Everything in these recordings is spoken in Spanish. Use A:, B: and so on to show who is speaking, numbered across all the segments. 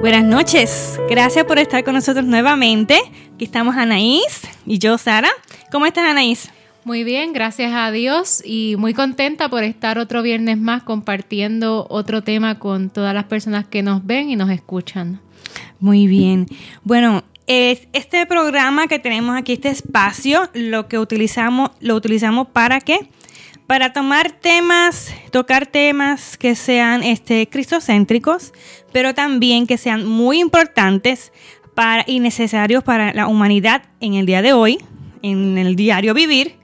A: Buenas noches, gracias por estar con nosotros nuevamente. Aquí estamos Anaís y yo, Sara. ¿Cómo estás, Anaís?
B: Muy bien, gracias a Dios y muy contenta por estar otro viernes más compartiendo otro tema con todas las personas que nos ven y nos escuchan.
A: Muy bien. Bueno, este programa que tenemos aquí, este espacio, lo que utilizamos, lo utilizamos para qué? Para tomar temas, tocar temas que sean este, cristocéntricos, pero también que sean muy importantes para, y necesarios para la humanidad en el día de hoy, en el diario vivir.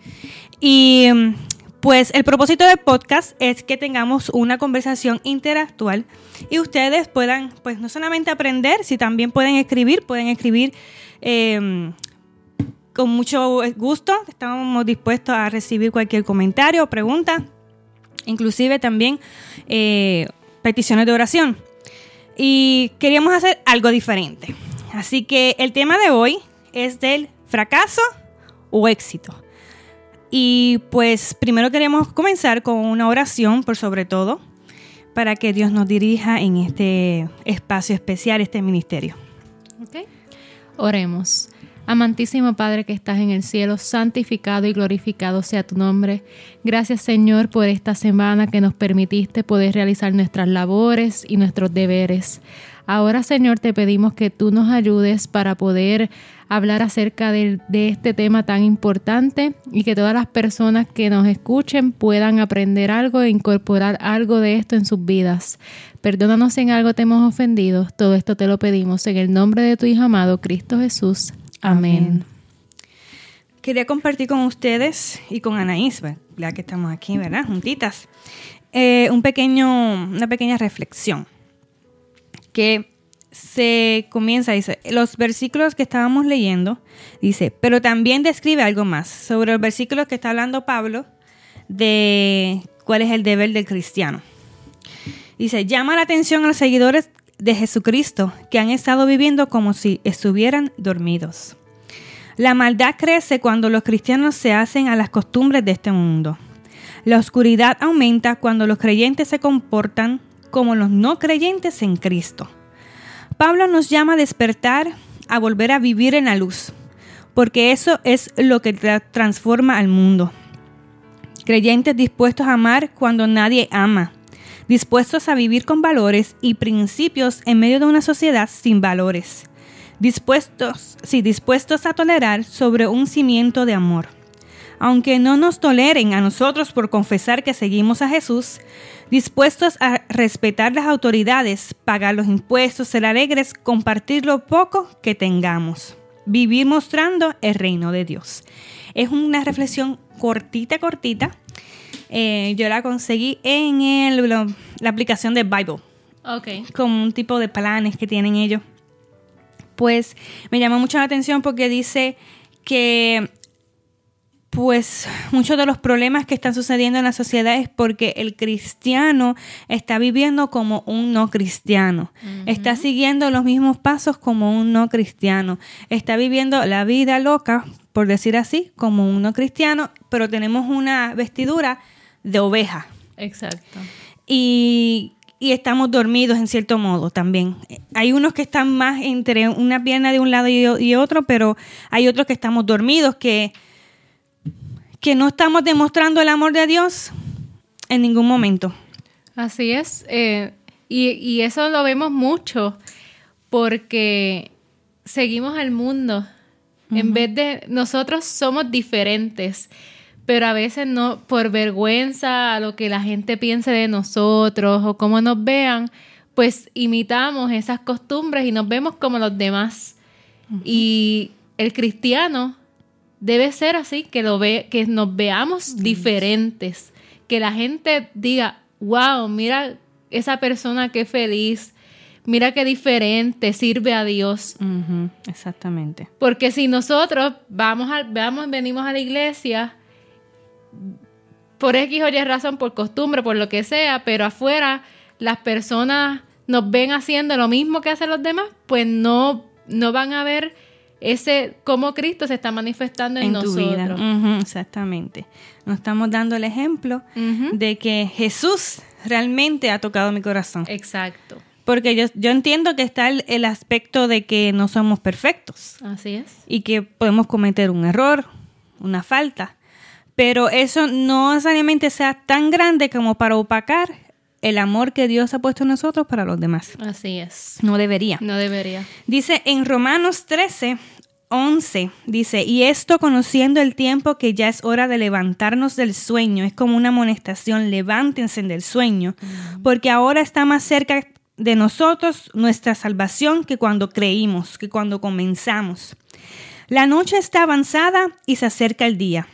A: Y pues el propósito del podcast es que tengamos una conversación interactual y ustedes puedan, pues no solamente aprender, si también pueden escribir, pueden escribir em, con mucho gusto. Estamos dispuestos a recibir cualquier comentario o pregunta, inclusive también eh, peticiones de oración. Y queríamos hacer algo diferente. Así que el tema de hoy es del fracaso o éxito. Y pues primero queremos comenzar con una oración por sobre todo para que Dios nos dirija en este espacio especial, este ministerio.
B: Okay. Oremos. Amantísimo Padre que estás en el cielo, santificado y glorificado sea tu nombre. Gracias Señor por esta semana que nos permitiste poder realizar nuestras labores y nuestros deberes. Ahora Señor te pedimos que tú nos ayudes para poder hablar acerca de, este tema tan importante y que todas las personas que nos escuchen puedan aprender algo e incorporar algo de esto en sus vidas. Perdónanos si en algo te hemos ofendido. Todo esto te lo pedimos en el nombre de tu Hijo amado, Cristo Jesús. Amén.
A: Quería compartir con ustedes y con Anaís, ya que estamos aquí, ¿verdad? Juntitas, eh, un pequeño, una pequeña reflexión que se comienza, dice, los versículos que estábamos leyendo, dice, pero también describe algo más sobre los versículos que está hablando Pablo de cuál es el deber del cristiano. Dice, llama la atención a los seguidores de Jesucristo que han estado viviendo como si estuvieran dormidos. La maldad crece cuando los cristianos se hacen a las costumbres de este mundo. La oscuridad aumenta cuando los creyentes se comportan como los no creyentes en Cristo. Pablo nos llama a despertar, a volver a vivir en la luz, porque eso es lo que transforma al mundo. Creyentes dispuestos a amar cuando nadie ama, dispuestos a vivir con valores y principios en medio de una sociedad sin valores, dispuestos, sí, dispuestos a tolerar sobre un cimiento de amor. Aunque no nos toleren a nosotros por confesar que seguimos a Jesús, dispuestos a respetar las autoridades, pagar los impuestos, ser alegres, compartir lo poco que tengamos, vivir mostrando el reino de Dios. Es una reflexión cortita, cortita. Eh, yo la conseguí en el, la aplicación de Bible.
B: Ok.
A: Con un tipo de planes que tienen ellos. Pues me llama mucho la atención porque dice que pues muchos de los problemas que están sucediendo en la sociedad es porque el cristiano está viviendo como un no cristiano, está siguiendo los mismos pasos como un no cristiano, está viviendo la vida loca, por decir así, como un no cristiano, pero tenemos una vestidura de oveja.
B: Exacto.
A: Y, y estamos dormidos en cierto modo también. Hay unos que están más entre una pierna de un lado y otro, pero hay otros que estamos dormidos, que que no estamos demostrando el amor de Dios en ningún momento.
B: Así es. Eh, y, eso lo vemos mucho porque seguimos al mundo. En vez de nosotros somos diferentes, pero a veces no por vergüenza a lo que la gente piense de nosotros o cómo nos vean, pues imitamos esas costumbres y nos vemos como los demás. Y el cristiano debe ser así, que, lo ve, que nos veamos diferentes, que la gente diga, wow, mira esa persona qué feliz, mira qué diferente, sirve a Dios.
A: Exactamente.
B: Porque si nosotros vamos, a, vamos, venimos a la iglesia por X o Y razón, por costumbre, por lo que sea, pero afuera las personas nos ven haciendo lo mismo que hacen los demás, pues no, no van a ver ese cómo Cristo se está manifestando en, nosotros. Tu vida.
A: exactamente. Nos estamos dando el ejemplo de que Jesús realmente ha tocado mi corazón.
B: Exacto.
A: Porque yo, yo entiendo que está el, el aspecto de que no somos perfectos
B: Así es.
A: y que podemos cometer un error, una falta. Pero eso no necesariamente sea tan grande como para opacar el amor que Dios ha puesto en nosotros para los demás.
B: Así es.
A: No debería.
B: No debería.
A: Dice en Romanos 13, 11, dice, y esto conociendo el tiempo que ya es hora de levantarnos del sueño, es como una amonestación, levántense del sueño, porque ahora está más cerca de nosotros nuestra salvación que cuando creímos, que cuando comenzamos. La noche está avanzada y se acerca el día.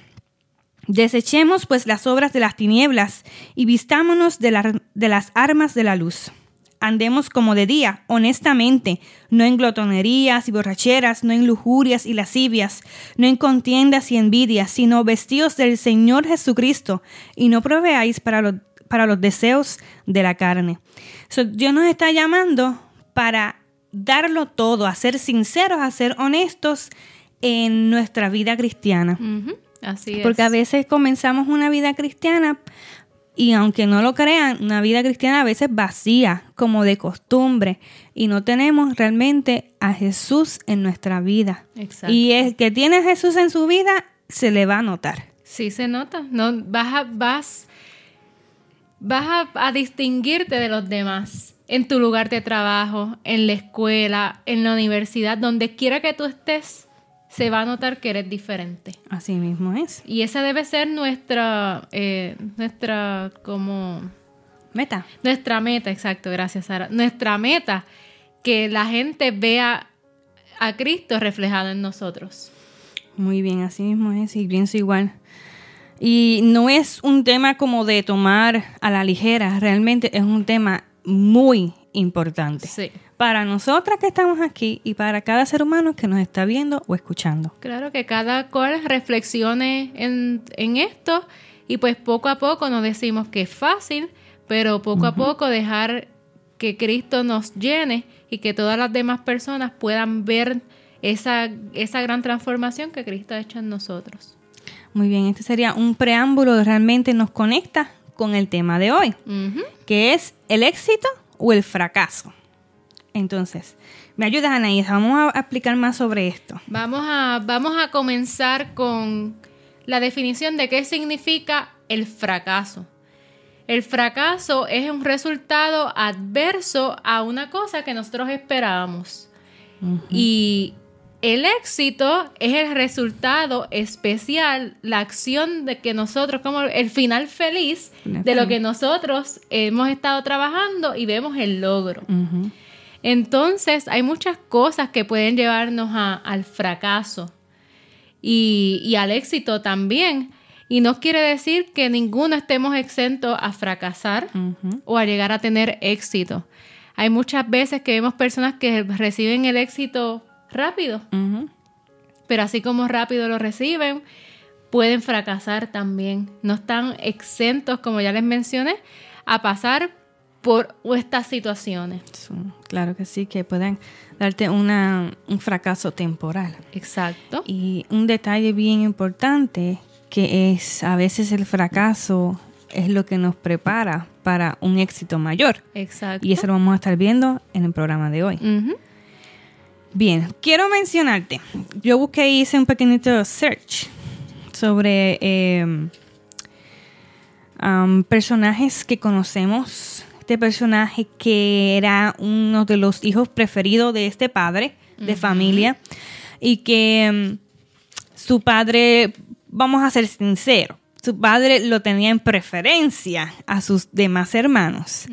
A: Desechemos pues las obras de las tinieblas y vistámonos de, de las armas de la luz. Andemos como de día, honestamente, no en glotonerías y borracheras, no en lujurias y lascivias, no en contiendas y envidias, sino vestidos del Señor Jesucristo y no proveáis para los, deseos de la carne. So, Dios nos está llamando para darlo todo, a ser sinceros, a ser honestos en nuestra vida cristiana.
B: Así es.
A: Porque a veces comenzamos una vida cristiana y aunque no lo crean, una vida cristiana a veces vacía, como de costumbre, y no tenemos realmente a Jesús en nuestra vida.
B: Exacto.
A: Y el que tiene a Jesús en su vida se le va a notar.
B: Sí se nota. No, vas a, vas, vas a, a distinguirte de los demás en tu lugar de trabajo, en la escuela, en la universidad, donde quiera que tú estés, se va a notar que eres diferente.
A: Así mismo es.
B: Y esa debe ser nuestra, eh, nuestra, como,
A: Meta.
B: nuestra meta, exacto, gracias Sara. Nuestra meta, que la gente vea a Cristo reflejado en nosotros.
A: Muy bien, así mismo es, y pienso igual. Y no es un tema como de tomar a la ligera, realmente es un tema muy importante.
B: Sí.
A: Para nosotras que estamos aquí y para cada ser humano que nos está viendo o escuchando.
B: Claro que cada cual reflexione en, en esto y pues poco a poco nos decimos que es fácil, pero poco a poco dejar que Cristo nos llene y que todas las demás personas puedan ver esa, esa gran transformación que Cristo ha hecho en nosotros.
A: Muy bien, este sería un preámbulo que realmente nos conecta con el tema de hoy, que es el éxito o el fracaso. Entonces, ¿me ayudas, Anaís? Vamos a explicar más sobre esto.
B: Vamos a, vamos a comenzar con la definición de qué significa el fracaso. El fracaso es un resultado adverso a una cosa que nosotros esperábamos. Y el éxito es el resultado especial, la acción de que nosotros, como el final feliz
A: Final
B: de lo que nosotros hemos estado trabajando y vemos el logro. Entonces, hay muchas cosas que pueden llevarnos a- al fracaso y, y al éxito también. Y no quiere decir que ninguno estemos exentos a fracasar o a llegar a tener éxito. Hay muchas veces que vemos personas que reciben el éxito rápido, pero así como rápido lo reciben, pueden fracasar también. No están exentos, como ya les mencioné, a pasar por estas situaciones.
A: Claro que sí, que pueden darte una, un fracaso temporal.
B: Exacto.
A: Y un detalle bien importante que es a veces el fracaso es lo que nos prepara para un éxito mayor.
B: Exacto.
A: Y eso lo vamos a estar viendo en el programa de hoy. Bien, quiero mencionarte. Yo busqué y hice un pequeñito search sobre eh, um, personajes que conocemos. Este personaje que era uno de los hijos preferidos de este padre de familia y que mm, su padre, vamos a ser sinceros, su padre lo tenía en preferencia a sus demás hermanos.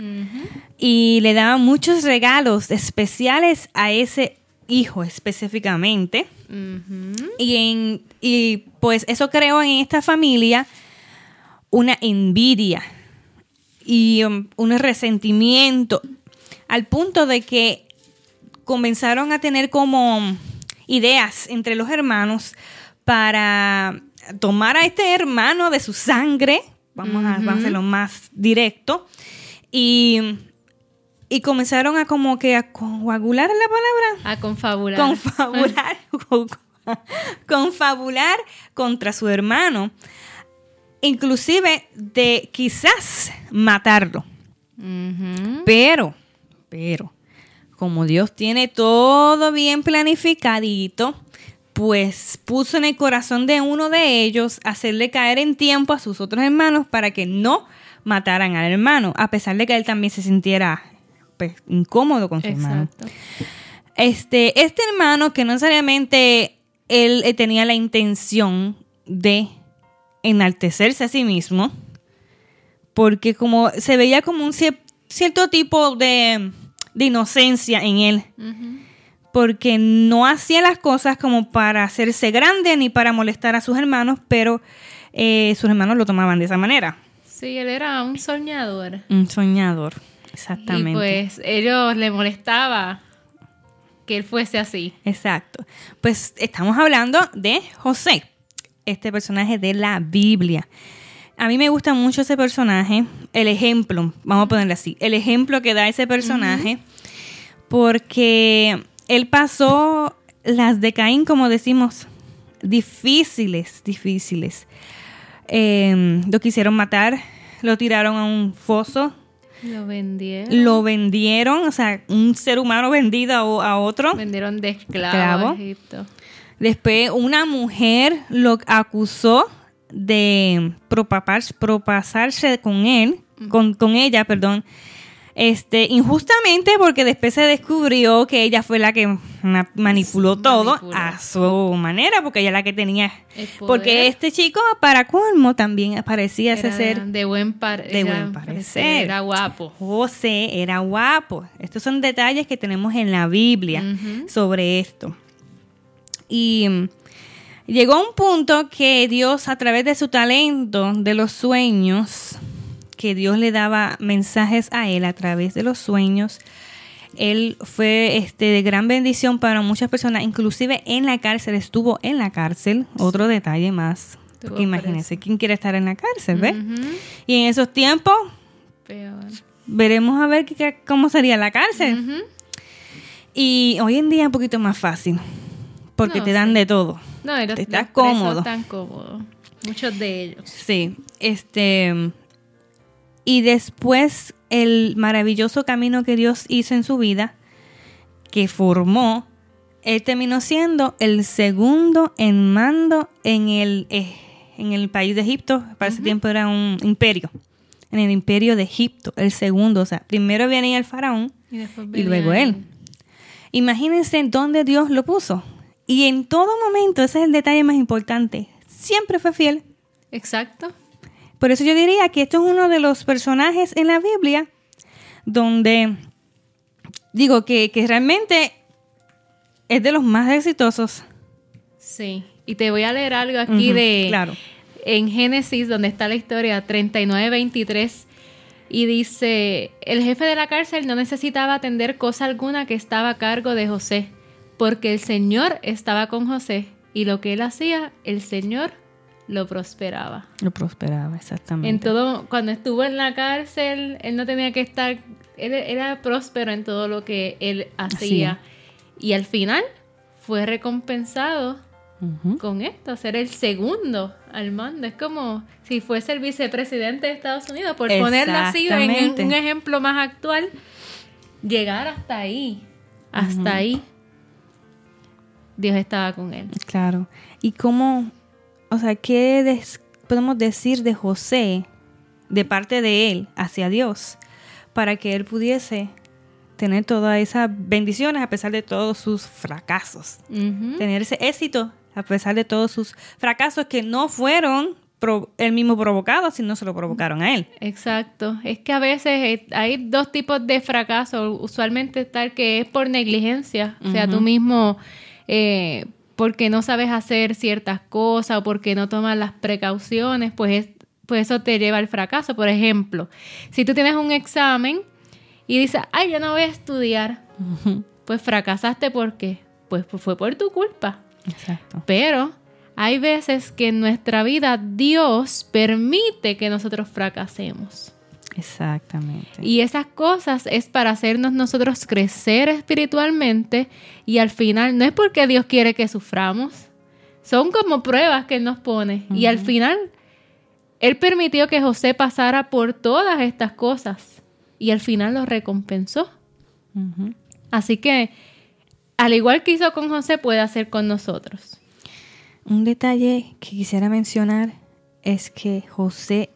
A: Y le daba muchos regalos especiales a ese hijo específicamente. Y, en, y pues eso creó en esta familia una envidia y um, un resentimiento al punto de que comenzaron a tener como ideas entre los hermanos para tomar a este hermano de su sangre, vamos a, vamos a hacerlo más directo, y, y comenzaron a como que a coagular la palabra,
B: A confabular.
A: confabular, confabular contra su hermano, inclusive de quizás matarlo. Pero, Pero, como Dios tiene todo bien planificadito, pues puso en el corazón de uno de ellos hacerle caer en tiempo a sus otros hermanos para que no mataran al hermano, a pesar de que él también se sintiera pues, incómodo con su hermano. Este, este hermano que no necesariamente él eh, tenía la intención de enaltecerse a sí mismo, porque como se veía como un cierto tipo de, inocencia en él, porque no hacía las cosas como para hacerse grande ni para molestar a sus hermanos, pero eh, sus hermanos lo tomaban de esa manera.
B: Sí, él era un soñador.
A: Un soñador, exactamente.
B: Y pues ellos le molestaba que él fuese así.
A: Exacto. Pues estamos hablando de José, este personaje de la Biblia. A mí me gusta mucho ese personaje, el ejemplo, vamos a ponerle así, el ejemplo que da ese personaje, porque él pasó las de Caín, como decimos, difíciles, difíciles. Em, lo quisieron matar, lo tiraron a un foso.
B: Lo vendieron.
A: Lo vendieron, o sea, un ser humano vendido a, otro.
B: Vendieron de esclavo, a Egipto.
A: Después una mujer lo acusó de propasarse con él, con, con ella, perdón, este, injustamente porque después se descubrió que ella fue la que manipuló todo a su manera, porque ella la que tenía. Porque este chico, para colmo, también parecía ese ser.
B: De buen,
A: de buen parecer.
B: Era guapo.
A: José era guapo. Estos son detalles que tenemos en la Biblia sobre esto. Y mm, llegó un punto que Dios, a través de su talento, de los sueños, que Dios le daba mensajes a él a través de los sueños. Él fue este, de gran bendición para muchas personas, inclusive en la cárcel, estuvo en la cárcel, otro detalle más. imagínense, ¿quién quiere estar en la cárcel? ¿ve? Y en esos tiempos, veremos a ver cómo sería la cárcel. Y hoy en día es un poquito más fácil, porque te dan de todo.
B: No, te estás cómodo. Tan cómodo. Muchos de ellos.
A: Sí, este y después el maravilloso camino que Dios hizo en su vida, que formó, él terminó siendo el segundo en mando en el, eh, en el país de Egipto. Para ese tiempo era un imperio. En el imperio de Egipto, el segundo. O sea, primero venía el faraón y, y luego él. Imagínense dónde Dios lo puso. Y en todo momento, ese es el detalle más importante, siempre fue fiel.
B: Exacto.
A: Por eso yo diría que esto es uno de los personajes en la Biblia donde digo que, realmente es de los más exitosos.
B: Sí, y te voy a leer algo aquí de... Claro. En Génesis, donde está la historia 39-23, y dice, el jefe de la cárcel no necesitaba atender cosa alguna que estaba a cargo de José, porque el Señor estaba con José, y lo que él hacía, el Señor lo prosperaba.
A: Lo prosperaba, exactamente.
B: En todo, cuando estuvo en la cárcel, él no tenía que estar, él era próspero en todo lo que él hacía. Y al final fue recompensado con esto, ser el segundo al mando. Es como si fuese el vicepresidente de Estados Unidos, por ponerlo así en un ejemplo más actual, llegar hasta ahí, hasta ahí. Dios estaba con él.
A: Claro. ¿Y cómo, o sea, ¿qué podemos decir de José, de parte de él, hacia Dios, para que él pudiese tener todas esas bendiciones a pesar de todos sus fracasos? Tener ese éxito a pesar de todos sus fracasos que no fueron él mismo provocado, sino se lo provocaron a él.
B: Exacto. Es que a veces eh, hay dos tipos de fracaso. Usualmente tal que es por negligencia. O sea, tú mismo eh, porque no sabes hacer ciertas cosas o porque no tomas las precauciones, pues, pues eso te lleva al fracaso. Por ejemplo, si tú tienes un examen y dices, ay, yo no voy a estudiar, pues fracasaste porque pues, pues fue por tu culpa. Exacto. Pero hay veces que en nuestra vida Dios permite que nosotros fracasemos.
A: Exactamente.
B: Y esas cosas es para hacernos nosotros crecer espiritualmente y al final no es porque Dios quiere que suframos, son como pruebas que Él nos pone. Y al final, Él permitió que José pasara por todas estas cosas y al final lo recompensó. Así que, al igual que hizo con José, puede hacer con nosotros.
A: Un detalle que quisiera mencionar es que José,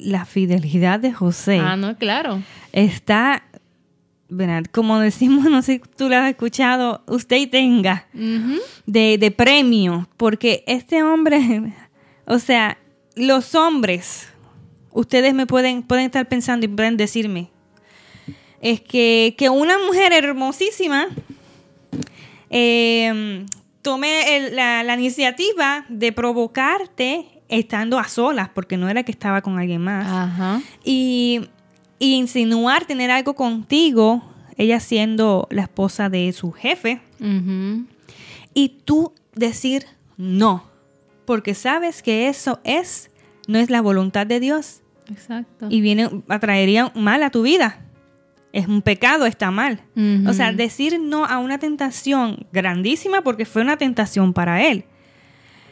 A: la fidelidad de José
B: Ah, no, claro.
A: está, ¿verdad? como decimos, no sé si tú lo has escuchado, usted tenga de, de premio, porque este hombre, o sea, los hombres, ustedes me pueden, pueden estar pensando y pueden decirme, es que, que una mujer hermosísima eh, tome el- la, la iniciativa de provocarte estando a solas, porque no era que estaba con alguien más
B: Ajá.
A: y, y insinuar tener algo contigo, ella siendo la esposa de su jefe, y tú decir no, porque sabes que eso es, no es la voluntad de Dios
B: Exacto.
A: y viene, atraería mal a tu vida. Es un pecado, está mal. O sea, decir no a una tentación grandísima porque fue una tentación para él.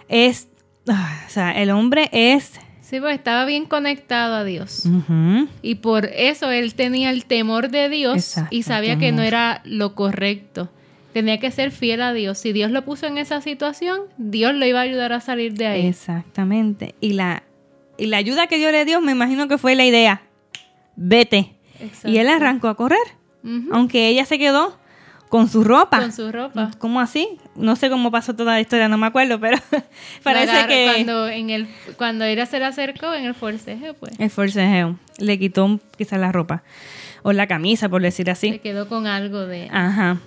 A: Es, o sea, el hombre es...
B: Sí, pues estaba bien conectado a Dios. Y por eso él tenía el temor de Dios
A: Exacto,
B: y sabía que no era lo correcto. Tenía que ser fiel a Dios. Si Dios lo puso en esa situación, Dios lo iba a ayudar a salir de ahí.
A: Exactamente. Y la, y la ayuda que Dios le dio, me imagino que fue la idea. Vete.
B: Exacto.
A: Y él arrancó a correr. Aunque ella se quedó con su ropa.
B: Con su ropa.
A: ¿Cómo así? No sé cómo pasó toda la historia, no me acuerdo, pero parece que
B: Cuando, en el, cuando ella se le acercó en el forcejeo, pues.
A: el forcejeo le quitó quizás la ropa o la camisa, por decir
B: Se
A: así.
B: quedó con algo de...
A: Ajá.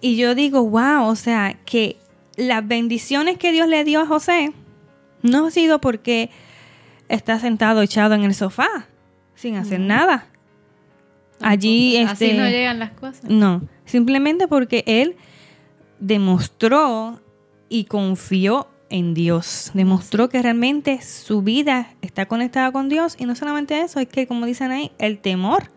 A: Y yo digo, wow, o sea, que las bendiciones que Dios le dio a José no ha sido porque está sentado echado en el sofá sin hacer nada. Allí,
B: Así
A: este,
B: no llegan las cosas.
A: no, simplemente porque él demostró y confió en Dios. Demostró que realmente su vida está conectada con Dios y no solamente eso, es que como dicen ahí, el temor.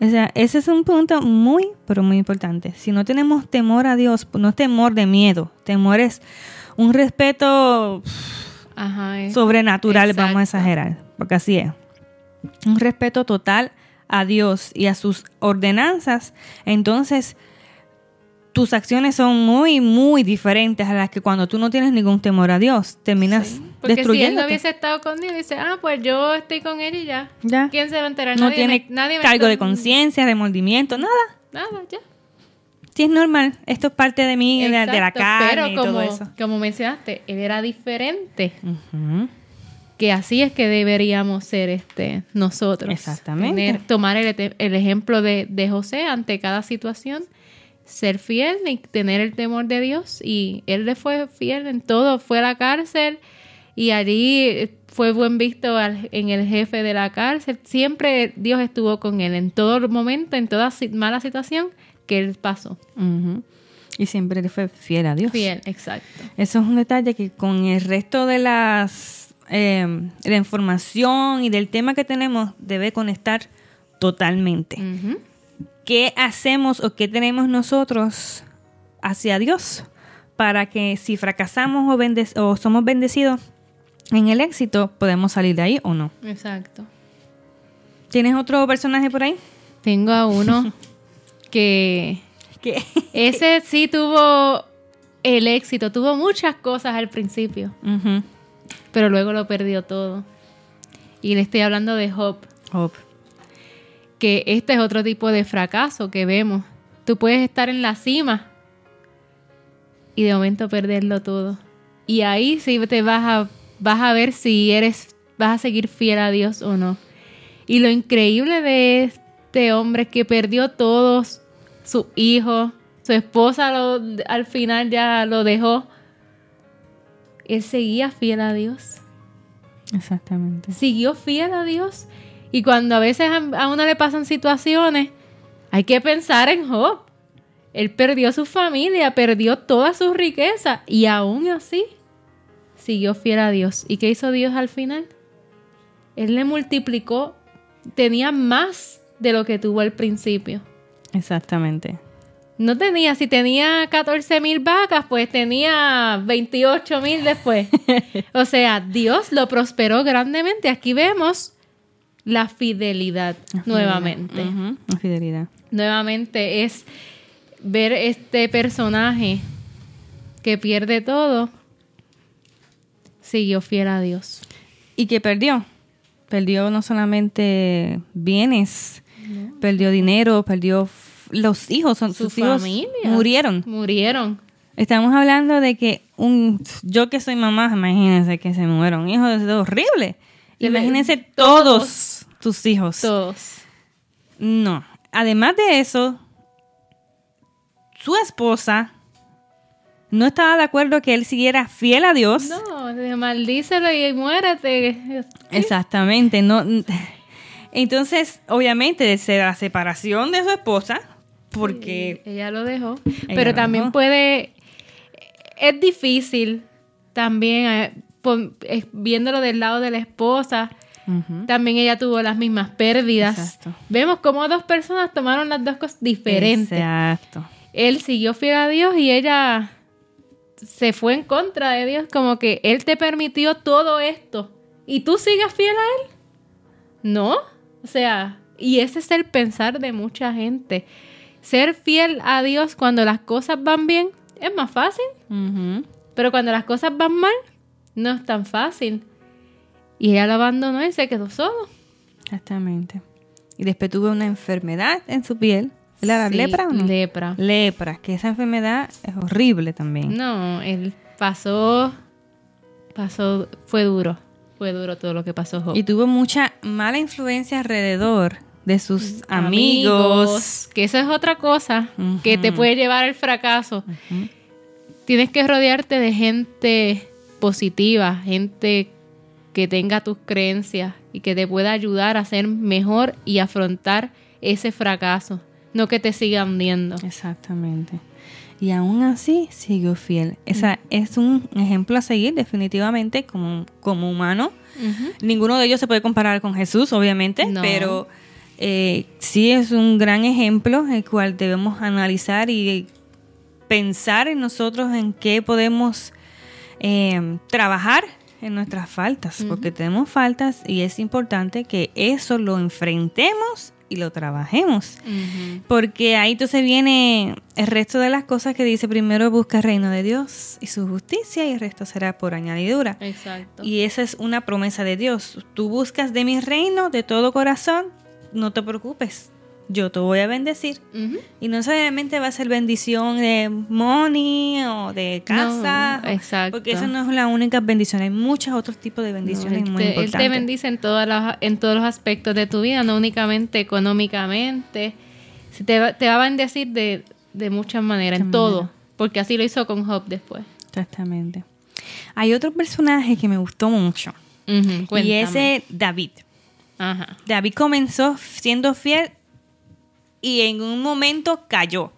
A: O sea, ese es un punto muy, pero muy importante. Si no tenemos temor a Dios, no es temor de miedo, temor es un respeto
B: Ajá.
A: sobrenatural, vamos a exagerar, porque así es. Un respeto total a Dios y a sus ordenanzas, entonces tus acciones son muy, muy diferentes a las que cuando tú no tienes ningún temor a Dios, terminas
B: Sí. Porque si él
A: destruyendo.
B: no hubiese estado con Dios, dice, ah, pues yo estoy con él y ya.
A: Ya.
B: ¿Quién se va a enterar?
A: No
B: Nadie
A: tiene
B: me- nadie me
A: cargo de conciencia, remordimiento, nada.
B: Nada, ya.
A: Sí, es normal. Esto es parte de mí, de, de la carne
B: Pero
A: y
B: como,
A: todo eso.
B: como mencionaste, él era diferente. Que así es que deberíamos ser este nosotros.
A: Exactamente.
B: Tener- tomar el, el ejemplo de, de José ante cada situación, ser fiel y tener el temor de Dios. Y él le fue fiel en todo. Fue a la cárcel y allí fue buen visto al- en el jefe de la cárcel. Siempre Dios estuvo con él en todo momento, en toda mala situación que él pasó.
A: Y siempre le fue fiel a Dios.
B: Fiel, exacto.
A: Eso es un detalle que con el resto de las eh, la información y del tema que tenemos debe conectar totalmente. ¿Qué hacemos o qué tenemos nosotros hacia Dios para que si fracasamos o, bende- o somos bendecidos en el éxito, podemos salir de ahí o no?
B: Exacto.
A: ¿Tienes otro personaje por ahí?
B: Tengo a uno que
A: ¿Qué?
B: ese sí tuvo el éxito, tuvo muchas cosas al principio,
A: Ujú.
B: Pero luego lo perdió todo. Y le estoy hablando de Job,
A: Job.
B: que este es otro tipo de fracaso que vemos. Tú puedes estar en la cima y de momento perderlo todo. Y ahí sí te vas a, vas a ver si eres, vas a seguir fiel a Dios o no. Y lo increíble de este hombre es que perdió todos, su hijo, su esposa lo- al final ya lo dejó. Él seguía fiel a Dios.
A: Exactamente.
B: Siguió fiel a Dios. Y cuando a veces a uno le pasan situaciones, hay que pensar en Job. Él perdió su familia, perdió toda su riqueza y aún así siguió fiel a Dios. ¿Y qué hizo Dios al final? Él le multiplicó, tenía más de lo que tuvo al principio.
A: Exactamente.
B: No tenía, si tenía 14 mil vacas, pues tenía 28 mil después. o sea, Dios lo prosperó grandemente. Aquí vemos la fidelidad nuevamente.
A: La fidelidad.
B: Nuevamente es ver este personaje que pierde todo, siguió fiel a Dios.
A: Y que perdió. Perdió no solamente bienes, perdió dinero, perdió los hijos, son,
B: Su
A: sus hijos
B: familia.
A: murieron.
B: Murieron.
A: Estamos hablando de que un yo que soy mamá, imagínense que se muera un hijo, es horrible.
B: Se le-
A: Imagínense todos tus hijos.
B: Todos.
A: No. Además de eso, su esposa no estaba de acuerdo que él siguiera fiel a Dios.
B: No, maldícelo y muérete.
A: Exactamente, no. Entonces, obviamente, desde la separación de su esposa, porque
B: Ella lo dejó.
A: Ella
B: Pero
A: lo
B: también
A: dejó.
B: puede. Es difícil también, eh, pon- eh, viéndolo del lado de la esposa. También ella tuvo las mismas pérdidas.
A: Exacto.
B: Vemos cómo dos personas tomaron las dos cosas diferentes.
A: Exacto.
B: Él siguió fiel a Dios y ella se fue en contra de Dios. Como que Él te permitió todo esto y tú sigas fiel a Él. No. O sea, y ese es el pensar de mucha gente. Ser fiel a Dios cuando las cosas van bien es más fácil, pero cuando las cosas van mal no es tan fácil. Y ella lo abandonó y se quedó solo.
A: Exactamente. Y después tuvo una enfermedad en su piel. ¿Era la
B: Sí,
A: lepra o no?
B: Lepra.
A: Lepra, que esa enfermedad es horrible también.
B: No, él pasó, pasó, fue duro, fue duro todo lo que pasó. Job.
A: Y tuvo mucha mala influencia alrededor de sus amigos.
B: que eso es otra cosa que te puede llevar al fracaso. Tienes que rodearte de gente positiva, gente que tenga tus creencias y que te pueda ayudar a ser mejor y afrontar ese fracaso, no que te siga hundiendo.
A: Exactamente. Y aún así siguió fiel. Esa es un ejemplo a seguir definitivamente como, como humano. Ninguno de ellos se puede comparar con Jesús, obviamente,
B: No.
A: pero eh, sí es un gran ejemplo el cual debemos analizar y pensar en nosotros en qué podemos eh, trabajar en nuestras faltas, porque tenemos faltas y es importante que eso lo enfrentemos y lo trabajemos. Porque ahí entonces viene el resto de las cosas que dice primero busca el reino de Dios y su justicia y el resto será por añadidura.
B: Exacto.
A: Y esa es una promesa de Dios. Tú buscas de mi reino de todo corazón, no te preocupes, yo te voy a bendecir. Y no solamente va a ser bendición de money o de casa,
B: No, exacto.
A: porque esa no es la única bendición, hay muchos otros tipos de
B: No,
A: bendiciones
B: él,
A: muy
B: te, él
A: importantes.
B: te bendice en, todas las- en todos los aspectos de tu vida, no únicamente económicamente. Te, va- te va a bendecir de, de muchas maneras, en todo.
A: maneras.
B: Porque así lo hizo con Job después.
A: Exactamente. Hay otro personaje que me gustó mucho y ese David.
B: Ajá.
A: David comenzó siendo fiel y en un momento cayó.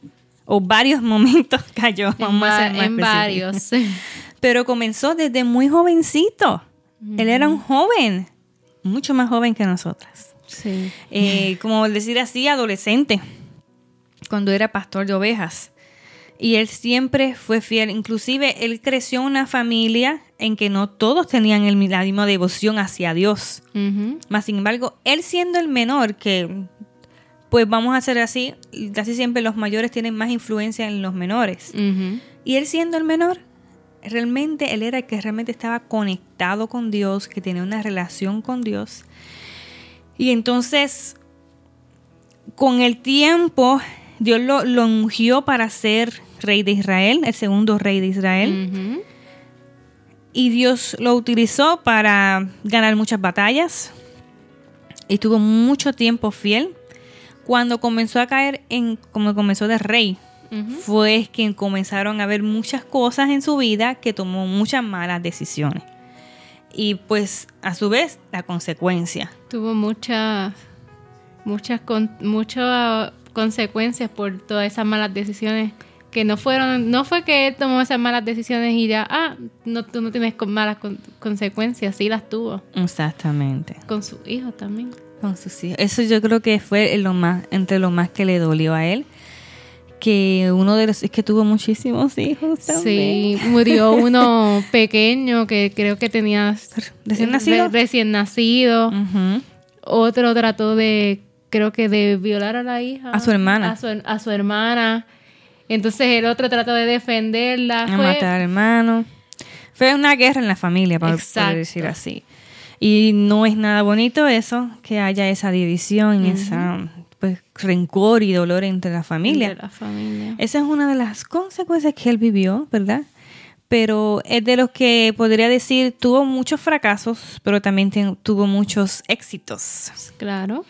A: O varios momentos cayó.
B: En,
A: a ser
B: varios.
A: Pero comenzó desde muy jovencito. Él era un joven, mucho más joven que nosotras.
B: sí.
A: Eh, como decir así, adolescente, cuando era pastor de ovejas. Y él siempre fue fiel. Inclusive él creció en una familia en que no todos tenían el, la misma devoción hacia Dios. Más sin embargo, él siendo el menor, que pues vamos a hacer así, casi siempre los mayores tienen más influencia en los menores. Y él siendo el menor, realmente él era el que realmente estaba conectado con Dios, que tenía una relación con Dios. Y entonces, con el tiempo, Dios lo, lo ungió para ser rey de Israel, el segundo rey de Israel. Y Dios lo utilizó para ganar muchas batallas. Y estuvo mucho tiempo fiel. Cuando comenzó a caer en, como comenzó de rey, fue que comenzaron a ver muchas cosas en su vida que tomó muchas malas decisiones. Y pues a su vez la consecuencia.
B: Tuvo muchas, muchas, con- muchas consecuencias por todas esas malas decisiones que no fueron, no fue que él tomó esas malas decisiones y ya, ah, no, tú no tienes con malas con- consecuencias, sí las tuvo.
A: Exactamente.
B: Con su hijo también.
A: Con sus hijos. Eso yo creo que fue lo más, entre lo más que le dolió a él. Que uno de los, es que tuvo muchísimos hijos también.
B: Sí, murió uno pequeño que creo que tenía
A: Recién nacido.
B: re- recién nacido. Otro trató de, creo que de violar a la hija.
A: A su hermana.
B: A su, a su hermana. Entonces el otro trató de defenderla.
A: A
B: Fue-
A: matar al hermano. Fue una guerra en la familia, para decir así. Y no es nada bonito eso, que haya esa división, esa pues, rencor y dolor entre la familia.
B: De la familia.
A: Esa es una de las consecuencias que él vivió, ¿verdad? Pero es de los que podría decir tuvo muchos fracasos, pero también tuvo muchos éxitos.
B: Claro.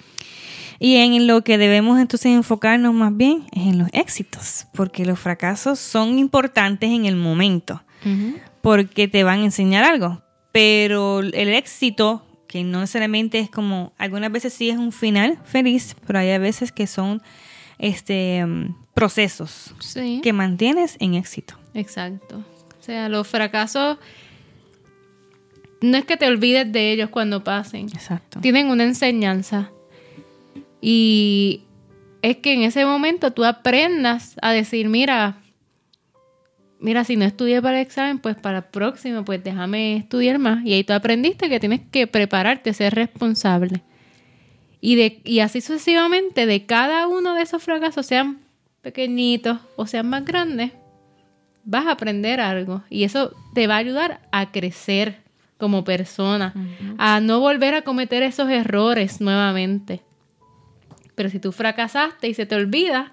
A: Y en lo que debemos entonces enfocarnos más bien es en los éxitos, porque los fracasos son importantes en el momento, porque te van a enseñar algo. Pero el éxito, que no necesariamente es como, algunas veces sí es un final feliz, pero hay a veces que son este mm, procesos
B: Sí.
A: que mantienes en éxito.
B: Exacto. O sea, los fracasos no es que te olvides de ellos cuando pasen.
A: Exacto.
B: Tienen una enseñanza. Y es que en ese momento tú aprendas a decir, mira, mira, si no estudié para el examen, pues para el próximo, pues déjame estudiar más. Y ahí tú aprendiste que tienes que prepararte, ser responsable. Y, de, y así sucesivamente, de cada uno de esos fracasos, sean pequeñitos o sean más grandes, vas a aprender algo. Y eso te va a ayudar a crecer como persona, a no volver a cometer esos errores nuevamente. Pero si tú fracasaste y se te olvida,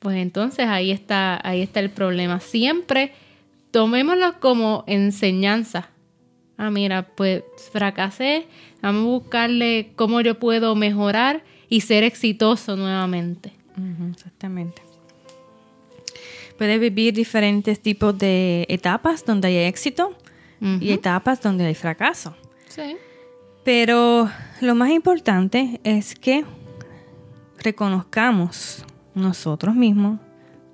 B: pues entonces ahí está, ahí está el problema. Siempre tomémoslo como enseñanza. Ah, mira, pues fracasé, vamos a buscarle cómo yo puedo mejorar y ser exitoso nuevamente.
A: Exactamente. Puedes vivir diferentes tipos de etapas donde hay éxito y etapas donde hay fracaso.
B: Sí.
A: Pero lo más importante es que reconozcamos nosotros mismos,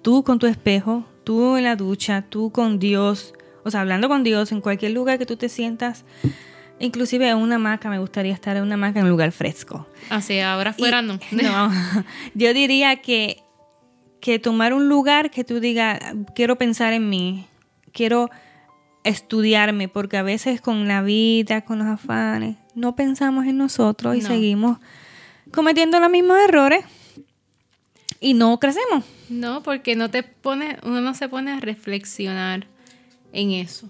A: tú con tu espejo, tú en la ducha, tú con Dios, o sea, hablando con Dios en cualquier lugar que tú te sientas, inclusive en una hamaca, me gustaría estar en una hamaca en un lugar fresco.
B: Así, ahora
A: Y-
B: fuera no.
A: No, yo diría que, que tomar un lugar que tú digas, quiero pensar en mí, quiero estudiarme, porque a veces con la vida, con los afanes, no pensamos en nosotros y
B: No.
A: seguimos cometiendo los mismos errores y no crecemos.
B: No, porque no te pone, uno no se pone a reflexionar en eso.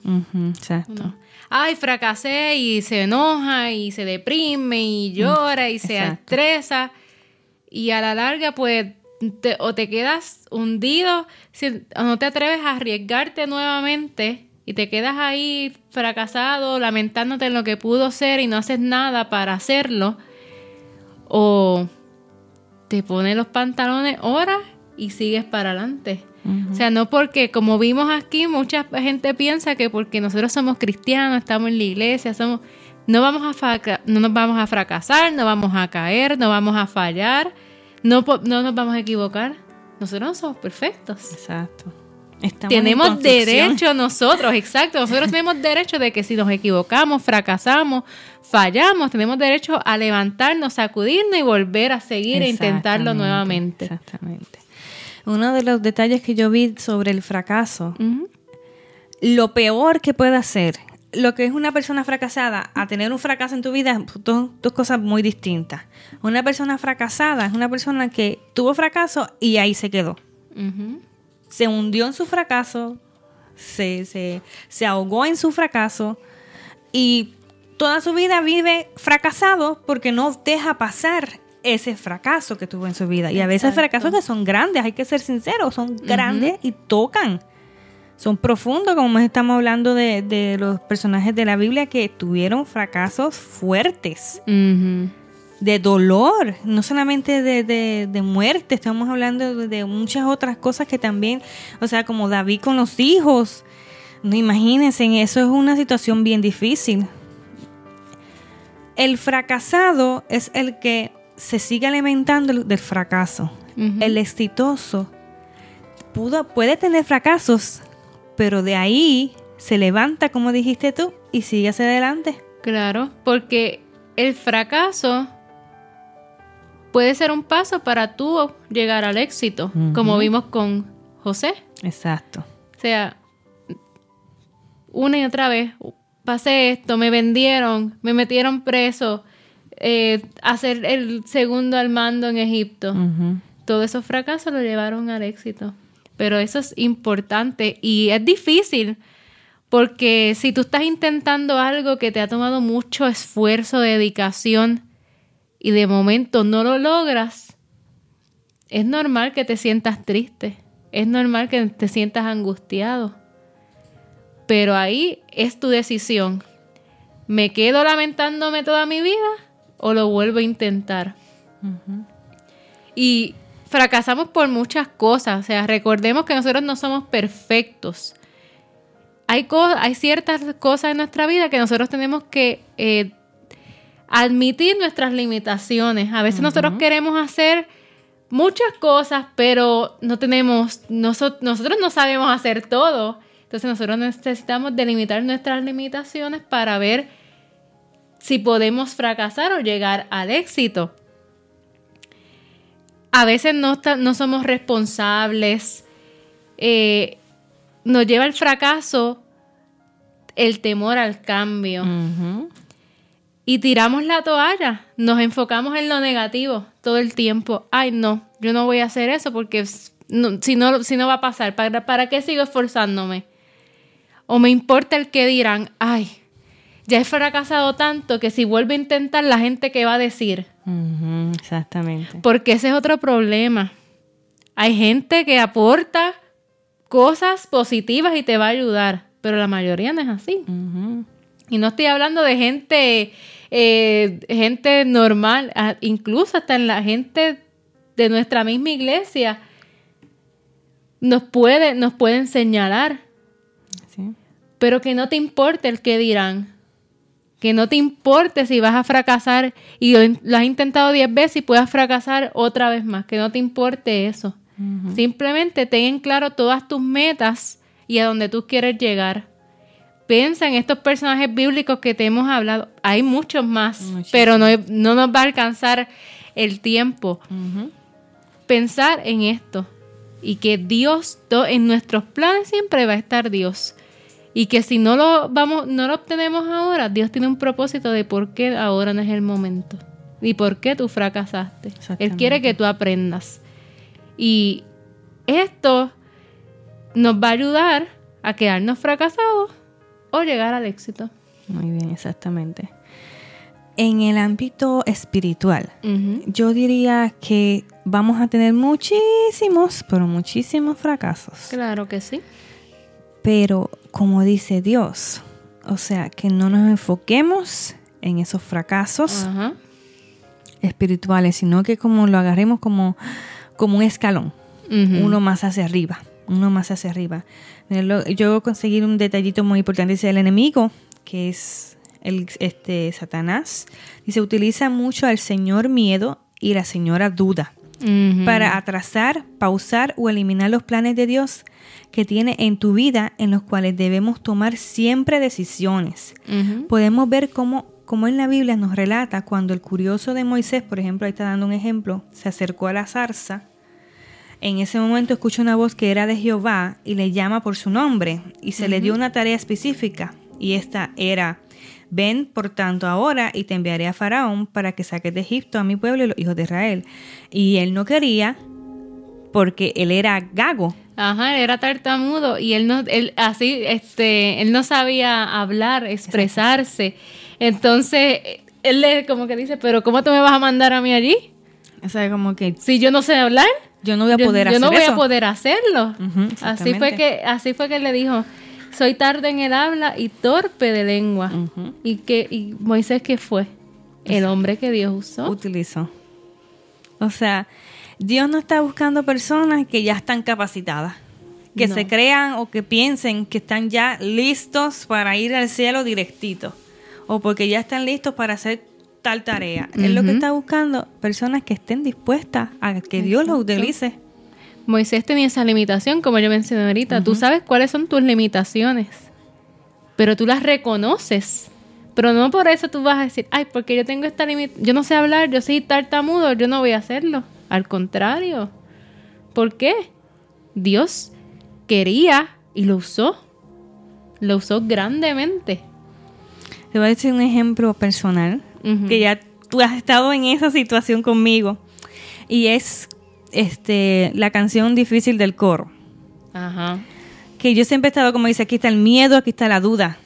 A: Exacto.
B: Ay, fracasé y se enoja y se deprime y llora y se
A: exacto.
B: estresa. Y a la larga, pues, te- o te quedas hundido si- o no te atreves a arriesgarte nuevamente y te quedas ahí fracasado, lamentándote en lo que pudo ser y no haces nada para hacerlo. O te pones los pantalones ahora y sigues para adelante. O sea, no porque, como vimos aquí, mucha gente piensa que porque nosotros somos cristianos, estamos en la iglesia, somos, no vamos a no nos vamos a fracasar, no vamos a caer, no vamos a fallar, no, no nos vamos a equivocar. Nosotros no somos perfectos.
A: Exacto. Estamos
B: tenemos derecho nosotros, exacto. Nosotros tenemos derecho de que si nos equivocamos, fracasamos, fallamos, tenemos derecho a levantarnos, sacudirnos y volver a seguir e intentarlo nuevamente.
A: Exactamente. Uno de los detalles que yo vi sobre el fracaso lo peor que puede hacer, lo que es una persona fracasada, a tener un fracaso en tu vida, dos, dos cosas muy distintas. Una persona fracasada es una persona que tuvo fracaso y ahí se quedó.
B: Ujú.
A: Se hundió en su fracaso, se, se, se ahogó en su fracaso y toda su vida vive fracasado porque no deja pasar ese fracaso que tuvo en su vida. Y a veces
B: Exacto.
A: fracasos que son grandes, hay que ser sinceros, son grandes y tocan. Son profundos, como estamos hablando de, de los personajes de la Biblia que tuvieron fracasos fuertes. De dolor, no solamente de, de- de muerte, estamos hablando de, muchas otras cosas que también, o sea, como David con los hijos. No imagínense, eso es una situación bien difícil. El fracasado es el que se sigue alimentando del fracaso. El exitoso pudo, puede tener fracasos, pero de ahí se levanta, como dijiste tú, y sigue hacia adelante.
B: Claro, porque el fracaso puede ser un paso para tú llegar al éxito, como vimos con José.
A: Exacto.
B: O sea, una y otra vez, pasé esto, me vendieron, me metieron preso, eh, hacer el segundo al mando en Egipto.
A: Ujú.
B: Todos esos fracasos lo llevaron al éxito. Pero eso es importante y es difícil porque si tú estás intentando algo que te ha tomado mucho esfuerzo, dedicación y de momento no lo logras, es normal que te sientas triste, es normal que te sientas angustiado. Pero ahí es tu decisión. ¿Me quedo lamentándome toda mi vida o lo vuelvo a intentar? Y fracasamos por muchas cosas. O sea, recordemos que nosotros no somos perfectos. Hay, hay ciertas cosas en nuestra vida que nosotros tenemos que eh, admitir nuestras limitaciones. A veces nosotros queremos hacer muchas cosas, pero no tenemos, noso- nosotros no sabemos hacer todo. Entonces nosotros necesitamos delimitar nuestras limitaciones para ver si podemos fracasar o llegar al éxito. A veces no, no somos responsables. eh, nos lleva al fracaso el temor al cambio. Y tiramos la toalla, nos enfocamos en lo negativo todo el tiempo. Ay, no, yo no voy a hacer eso porque no- si, no, si no va a pasar, ¿para, ¿para qué sigo esforzándome? O me importa el que dirán, ay, ya he fracasado tanto que si vuelvo a intentar, la gente que va a decir.
A: Exactamente.
B: Porque ese es otro problema. Hay gente que aporta cosas positivas y te va a ayudar, pero la mayoría no es así. Y no estoy hablando de gente, eh, gente normal, incluso hasta en la gente de nuestra misma iglesia nos puede, nos pueden señalar,
A: Sí.
B: pero que no te importe el que dirán. Que no te importe si vas a fracasar y lo, lo has intentado 10 veces y puedas fracasar otra vez más. Que no te importe eso. Simplemente ten en claro todas tus metas y a donde tú quieres llegar. Piensa en estos personajes bíblicos que te hemos hablado. Hay muchos más, pero no, no nos va a alcanzar el tiempo. Pensar en esto y que Dios en nuestros planes siempre va a estar Dios. Y que si no lo vamos, no lo obtenemos ahora, Dios tiene un propósito de por qué ahora no es el momento. Y por qué tú fracasaste. Él quiere que tú aprendas. Y esto nos va a ayudar a quedarnos fracasados o llegar al éxito.
A: Muy bien, exactamente. En el ámbito espiritual, yo diría que vamos a tener muchísimos, pero muchísimos fracasos.
B: Claro que sí.
A: Pero como dice Dios, o sea, que no nos enfoquemos en esos fracasos espirituales, sino que como lo agarremos como, como un escalón, uno más hacia arriba, uno más hacia arriba. Yo conseguí un detallito muy importante, dice el enemigo, que es el este Satanás, dice utiliza mucho al señor miedo y la señora duda para atrasar, pausar o eliminar los planes de Dios que tiene en tu vida en los cuales debemos tomar siempre decisiones. Podemos ver cómo, cómo en la Biblia nos relata cuando el curioso de Moisés, por ejemplo, ahí está dando un ejemplo, se acercó a la zarza. En ese momento escucha una voz que era de Jehová y le llama por su nombre y se le dio una tarea específica y esta era, ven por tanto ahora y te enviaré a Faraón para que saques de Egipto a mi pueblo y los hijos de Israel. Y él no quería porque él era gago.
B: Ajá, era tartamudo y él no, él así, este, él no sabía hablar, expresarse. Entonces, él le como que dice, pero ¿cómo tú me vas a mandar a mí allí?
A: O sea, como que
B: Si yo no sé hablar,
A: yo no voy a poder
B: yo
A: hacer
B: no voy
A: eso.
B: a poder hacerlo. Así fue que, así fue que le dijo, soy tarde en el habla y torpe de lengua. Y que, y Moisés qué fue? El hombre que Dios usó.
A: utilizó. O sea, Dios no está buscando personas que ya están capacitadas, que
B: No.
A: se crean o que piensen que están ya listos para ir al cielo directito, o porque ya están listos para hacer tal tarea. Él lo que está buscando personas que estén dispuestas a que Dios los utilice.
B: Moisés tenía esa limitación, como yo mencioné ahorita. Tú sabes cuáles son tus limitaciones, pero tú las reconoces. Pero no por eso tú vas a decir, ay, porque yo tengo esta limitación, yo no sé hablar, yo soy tartamudo, yo no voy a hacerlo. Al contrario. ¿Por qué? Dios quería y lo usó. Lo usó grandemente.
A: Te voy a decir un ejemplo personal Que ya tú has estado en esa situación conmigo. Y es este, la canción difícil del coro.
B: Ajá.
A: Que yo siempre he estado como dice, aquí está el miedo, aquí está la duda.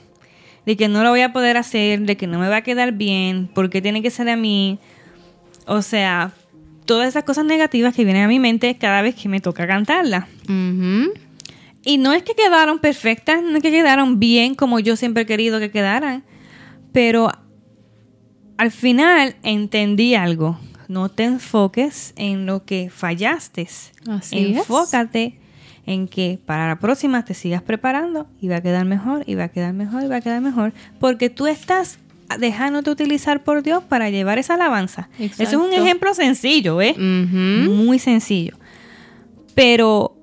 A: De que no lo voy a poder hacer, de que no me va a quedar bien, porque tiene que ser a mí. O sea, todas esas cosas negativas que vienen a mi mente cada vez que me toca cantarla. Y no es que quedaron perfectas, no es que quedaron bien como yo siempre he querido que quedaran, pero al final entendí algo. No te enfoques en lo que fallaste.
B: Así es.
A: Enfócate en que para la próxima te sigas preparando y va a quedar mejor, y va a quedar mejor, y va a quedar mejor, porque tú estás dejándote utilizar por Dios para llevar esa alabanza. Eso es un
B: Exacto.
A: ejemplo sencillo, ¿eh? Muy sencillo. Pero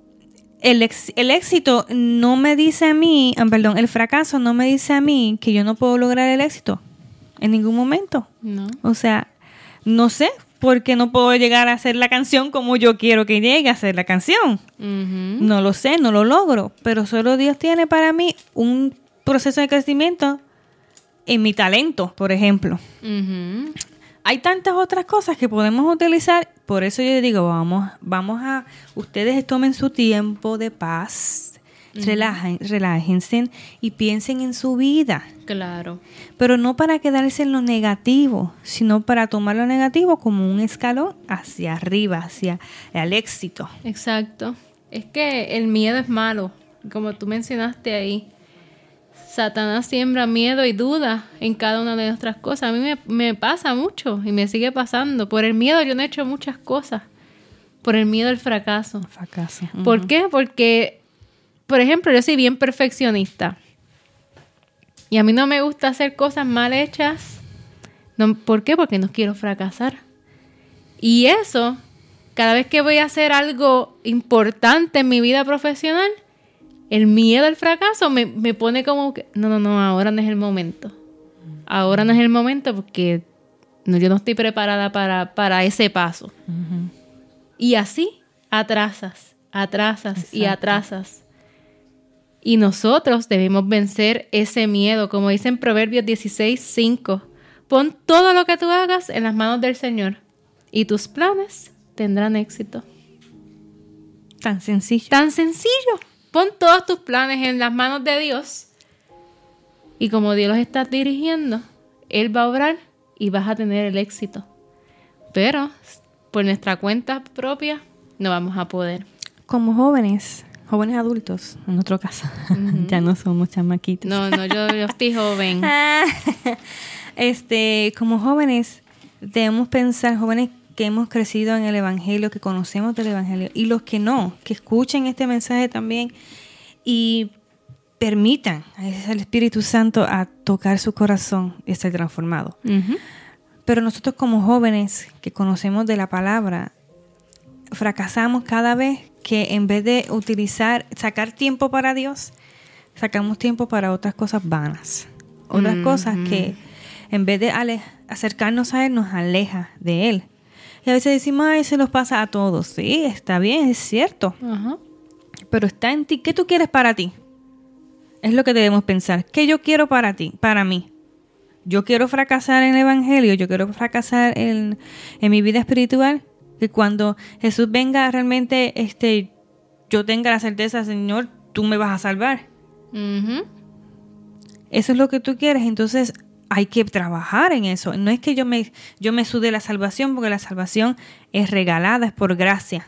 A: el, ex- el éxito no me dice a mí, ah, perdón, el fracaso no me dice a mí que yo no puedo lograr el éxito en ningún momento.
B: No.
A: O sea, no sé por qué no puedo llegar a hacer la canción como yo quiero que llegue a hacer la canción. No lo sé, no lo logro, pero solo Dios tiene para mí un proceso de crecimiento en mi talento, por ejemplo. Hay tantas otras cosas que podemos utilizar, por eso yo digo, vamos, vamos a, ustedes tomen su tiempo de paz, relajen- relájense y piensen en su vida,
B: Claro.
A: pero no para quedarse en lo negativo, sino para tomar lo negativo como un escalón hacia arriba, hacia el éxito.
B: Exacto. Es que el miedo es malo, como tú mencionaste ahí. Satanás siembra miedo y duda en cada una de nuestras cosas. A mí me, me pasa mucho y me sigue pasando. Por el miedo yo no he hecho muchas cosas. Por el miedo al fracaso.
A: Fracaso.
B: ¿Por qué? Porque, por ejemplo, yo soy bien perfeccionista. Y a mí no me gusta hacer cosas mal hechas. No, ¿Por qué? Porque no quiero fracasar. Y eso, cada vez que voy a hacer algo importante en mi vida profesional, el miedo al fracaso me, me pone como que, no, no, no, ahora no es el momento. Ahora no es el momento porque no, yo no estoy preparada para, para ese paso. Y así atrasas, atrasas y atrasas. Y nosotros debemos vencer ese miedo, como dice en Proverbios 16, 5. Pon todo lo que tú hagas en las manos del Señor y tus planes tendrán éxito.
A: Tan sencillo.
B: Tan sencillo. Pon todos tus planes en las manos de Dios. Y como Dios los está dirigiendo, Él va a obrar y vas a tener el éxito. Pero por nuestra cuenta propia no vamos a poder.
A: Como jóvenes, jóvenes adultos, en nuestro caso, ya no somos chamaquitos.
B: No, no, yo, yo estoy joven.
A: Este, como jóvenes, debemos pensar, jóvenes que hemos crecido en el Evangelio, que conocemos del Evangelio, y los que no, que escuchen este mensaje también y permitan al Espíritu Santo a tocar su corazón y ser transformado. Pero nosotros como jóvenes que conocemos de la palabra, fracasamos cada vez que en vez de utilizar, sacar tiempo para Dios, sacamos tiempo para otras cosas vanas. Otras cosas que en vez de acercarnos a Él, nos aleja de Él. Y a veces decimos, ay, se nos pasa a todos. Sí, está bien, es cierto. Pero está en ti. ¿Qué tú quieres para ti? Es lo que debemos pensar. ¿Qué yo quiero para ti, para mí? Yo quiero fracasar en el Evangelio, yo quiero fracasar en, en mi vida espiritual. Que cuando Jesús venga realmente, este, yo tenga la certeza, Señor, tú me vas a salvar. Eso es lo que tú quieres. Entonces hay que trabajar en eso. No es que yo me, yo me sude la salvación, porque la salvación es regalada, es por gracia.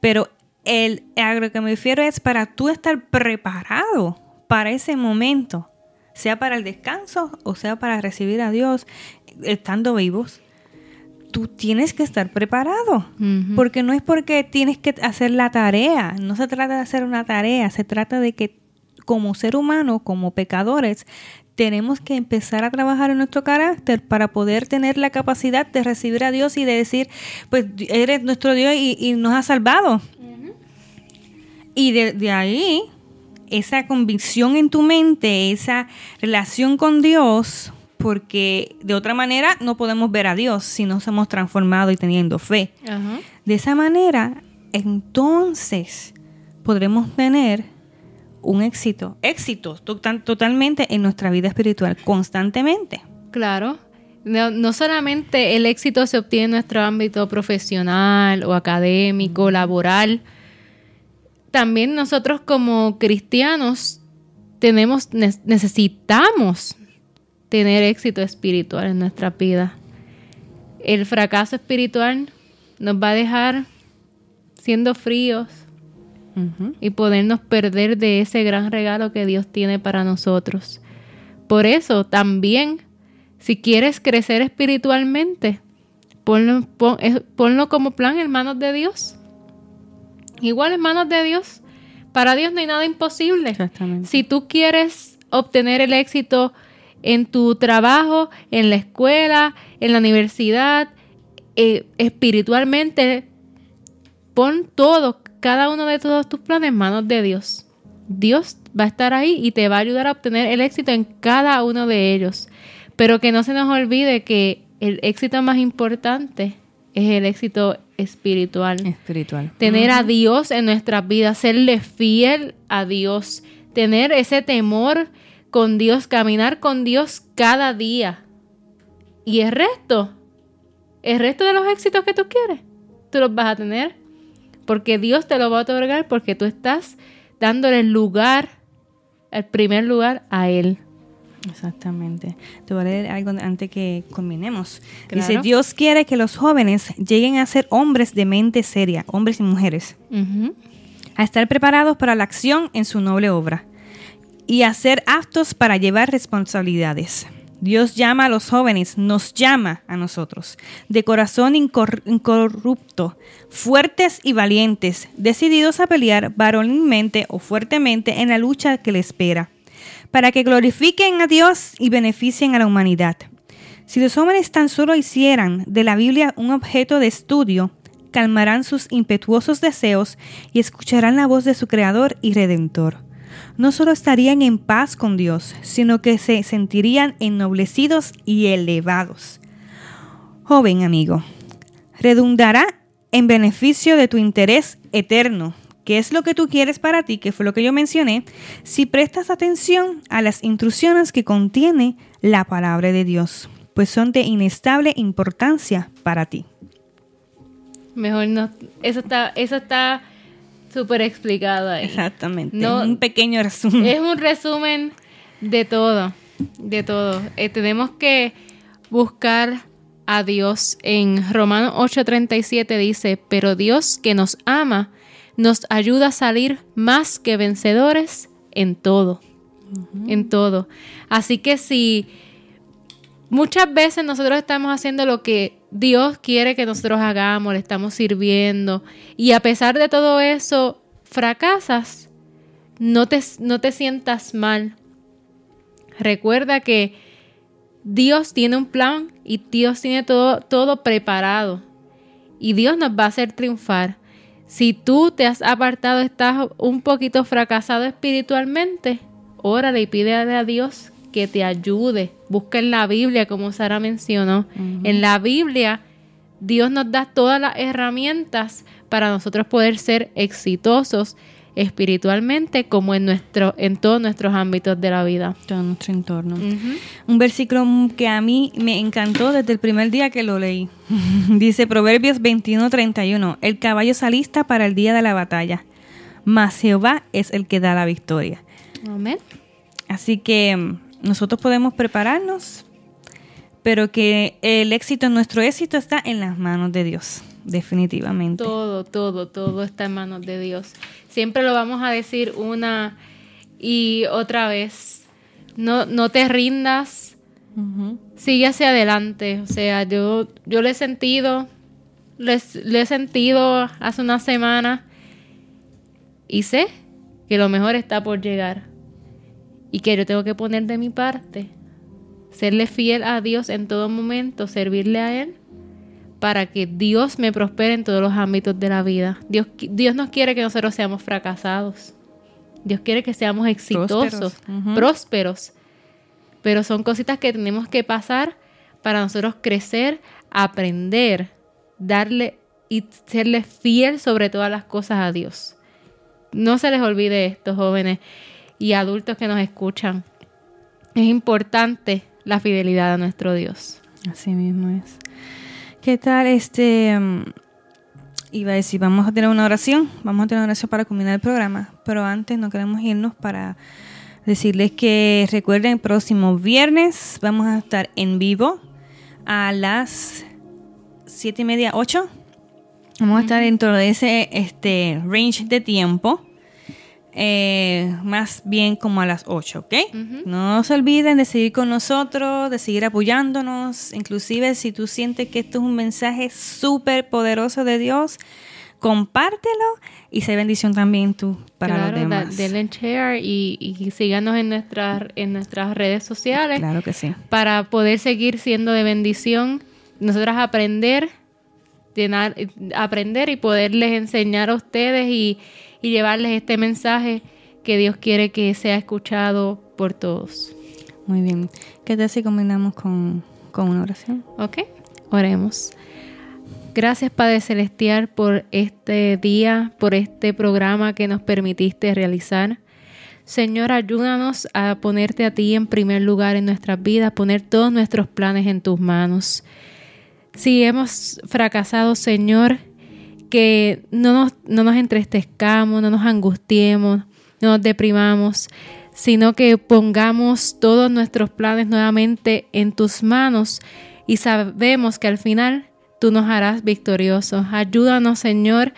A: Pero el, a lo que me refiero es para tú estar preparado para ese momento, sea para el descanso o sea para recibir a Dios estando vivos. Tú tienes que estar preparado, porque no es porque tienes que hacer la tarea, no se trata de hacer una tarea, se trata de que como ser humano, como pecadores, tenemos que empezar a trabajar en nuestro carácter para poder tener la capacidad de recibir a Dios y de decir, pues eres nuestro Dios y, y nos has salvado. Y de, de ahí, esa convicción en tu mente, esa relación con Dios, porque de otra manera no podemos ver a Dios si no somos transformados y teniendo fe. De esa manera, entonces podremos tener un éxito, éxito total- totalmente en nuestra vida espiritual, constantemente.
B: Claro. No, no solamente el éxito se obtiene en nuestro ámbito profesional o académico, laboral, también nosotros como cristianos tenemos, ne- necesitamos tener éxito espiritual en nuestra vida. El fracaso espiritual nos va a dejar siendo fríos y podernos perder de ese gran regalo que Dios tiene para nosotros. Por eso también, si quieres crecer espiritualmente, ponlo, pon- eh, ponlo como plan en manos de Dios. Igual en manos de Dios. Para Dios no hay nada imposible.
A: Exactamente.
B: Si tú quieres obtener el éxito en tu trabajo, en la escuela, en la universidad, eh, espiritualmente, pon todo, cada uno de todos tus planes en manos de Dios. Dios va a estar ahí y te va a ayudar a obtener el éxito en cada uno de ellos. Pero que no se nos olvide que el éxito más importante es el éxito espiritual
A: Espiritual.
B: tener a Dios en nuestras vidas, serle fiel a Dios, tener ese temor con Dios, caminar con Dios cada día. Y el resto, el resto de los éxitos que tú quieres, tú los vas a tener. Porque Dios te lo va a otorgar porque tú estás dándole el lugar, el primer lugar a Él.
A: Exactamente. Te voy a leer algo antes que culminemos.
B: Claro.
A: Dice, Dios quiere que los jóvenes lleguen a ser hombres de mente seria, hombres y mujeres, a estar preparados para la acción en su noble obra y a ser aptos para llevar responsabilidades. Dios llama a los jóvenes, nos llama a nosotros, de corazón incor- incorrupto, fuertes y valientes, decididos a pelear varonilmente o fuertemente en la lucha que le espera, para que glorifiquen a Dios y beneficien a la humanidad. Si los jóvenes tan solo hicieran de la Biblia un objeto de estudio, calmarán sus impetuosos deseos y escucharán la voz de su Creador y Redentor. No solo estarían en paz con Dios, sino que se sentirían ennoblecidos y elevados. Joven amigo, redundará en beneficio de tu interés eterno, que es lo que tú quieres para ti, que fue lo que yo mencioné, si prestas atención a las instrucciones que contiene la palabra de Dios, pues son de inestable importancia para ti.
B: Mejor no. Eso está, eso está súper explicado ahí.
A: Exactamente.
B: No-
A: un pequeño resumen.
B: Es un resumen de todo, de todo. Eh, tenemos que buscar a Dios. En Romanos 8:37 dice, pero Dios que nos ama, nos ayuda a salir más que vencedores en todo, en todo. Así que si muchas veces nosotros estamos haciendo lo que Dios quiere que nosotros hagamos, le estamos sirviendo, y a pesar de todo eso, fracasas, no te, no te sientas mal. Recuerda que Dios tiene un plan y Dios tiene todo, todo preparado. Y Dios nos va a hacer triunfar. Si tú te has apartado, estás un poquito fracasado espiritualmente, órale y pídele a Dios que te ayude. Busca en la Biblia, como Sara mencionó. En la Biblia, Dios nos da todas las herramientas para nosotros poder ser exitosos espiritualmente como en nuestro en todos nuestros ámbitos de la vida.
A: todo nuestro entorno. Un versículo que a mí me encantó desde el primer día que lo leí. Dice Proverbios 21:31, el caballo se alista para el día de la batalla, mas Jehová es el que da la victoria.
B: Amén.
A: Así que mm, nosotros podemos prepararnos, pero que el éxito, nuestro éxito está en las manos de Dios, definitivamente.
B: Todo, todo, todo está en manos de Dios. Siempre lo vamos a decir una y otra vez. No, no te rindas, sigue hacia adelante. O sea, yo, yo lo he sentido, lo he, lo he sentido hace una semana y sé que lo mejor está por llegar y que yo tengo que poner de mi parte, serle fiel a Dios en todo momento, servirle a Él para que Dios me prospere en todos los ámbitos de la vida. Dios, Dios nos quiere que nosotros seamos fracasados. Dios quiere que seamos exitosos,
A: Prósperos.
B: Prósperos. Pero son cositas que tenemos que pasar para nosotros crecer, aprender, darle y serle fiel sobre todas las cosas a Dios. No se les olvide esto, jóvenes y adultos que nos escuchan. Es importante la fidelidad a nuestro Dios.
A: Así mismo es. ¿Qué tal este? mm, iba a decir, vamos a tener una oración, vamos a tener una oración para culminar el programa, pero antes no queremos irnos para decirles que recuerden el próximo viernes vamos a estar en vivo a las siete y media, 8. Vamos a estar dentro de ese este, range de tiempo. Eh, más bien como a las 8, ¿ok? No se olviden de seguir con nosotros, de seguir apoyándonos. Inclusive si tú sientes que esto es un mensaje súper poderoso de Dios, compártelo y sé bendición también tú para
B: claro,
A: los demás.
B: denle en share y, y síganos en nuestras, en nuestras redes sociales
A: Claro que sí.
B: para poder seguir siendo de bendición. Nosotras aprender, llenar, aprender y poderles enseñar a ustedes y, y llevarles este mensaje que Dios quiere que sea escuchado por todos.
A: Muy bien. ¿Qué tal si combinamos con, con una oración?
B: ¿Ok? Oremos. Gracias Padre Celestial por este día, por este programa que nos permitiste realizar. Señor, ayúdanos a ponerte a ti en primer lugar en nuestras vidas, poner todos nuestros planes en tus manos. Si hemos fracasado, Señor, que no nos, no nos entristezcamos, no nos angustiemos, no nos deprimamos, sino que pongamos todos nuestros planes nuevamente en tus manos y sabemos que al final tú nos harás victoriosos. Ayúdanos, Señor,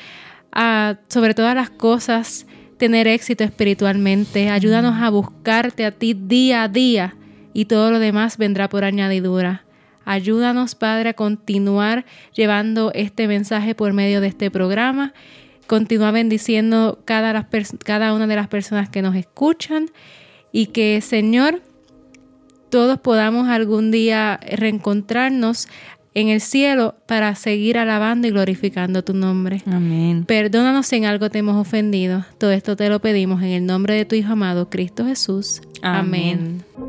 B: a sobre todas las cosas tener éxito espiritualmente. Ayúdanos a buscarte a ti día a día y todo lo demás vendrá por añadidura. Ayúdanos, Padre, a continuar llevando este mensaje por medio de este programa. Continúa bendiciendo cada, las pers- cada una de las personas que nos escuchan y que, Señor, todos podamos algún día reencontrarnos en el cielo para seguir alabando y glorificando tu nombre.
A: Amén.
B: Perdónanos si en algo te hemos ofendido. Todo esto te lo pedimos en el nombre de tu Hijo amado, Cristo Jesús.
A: Amén.
B: Amén.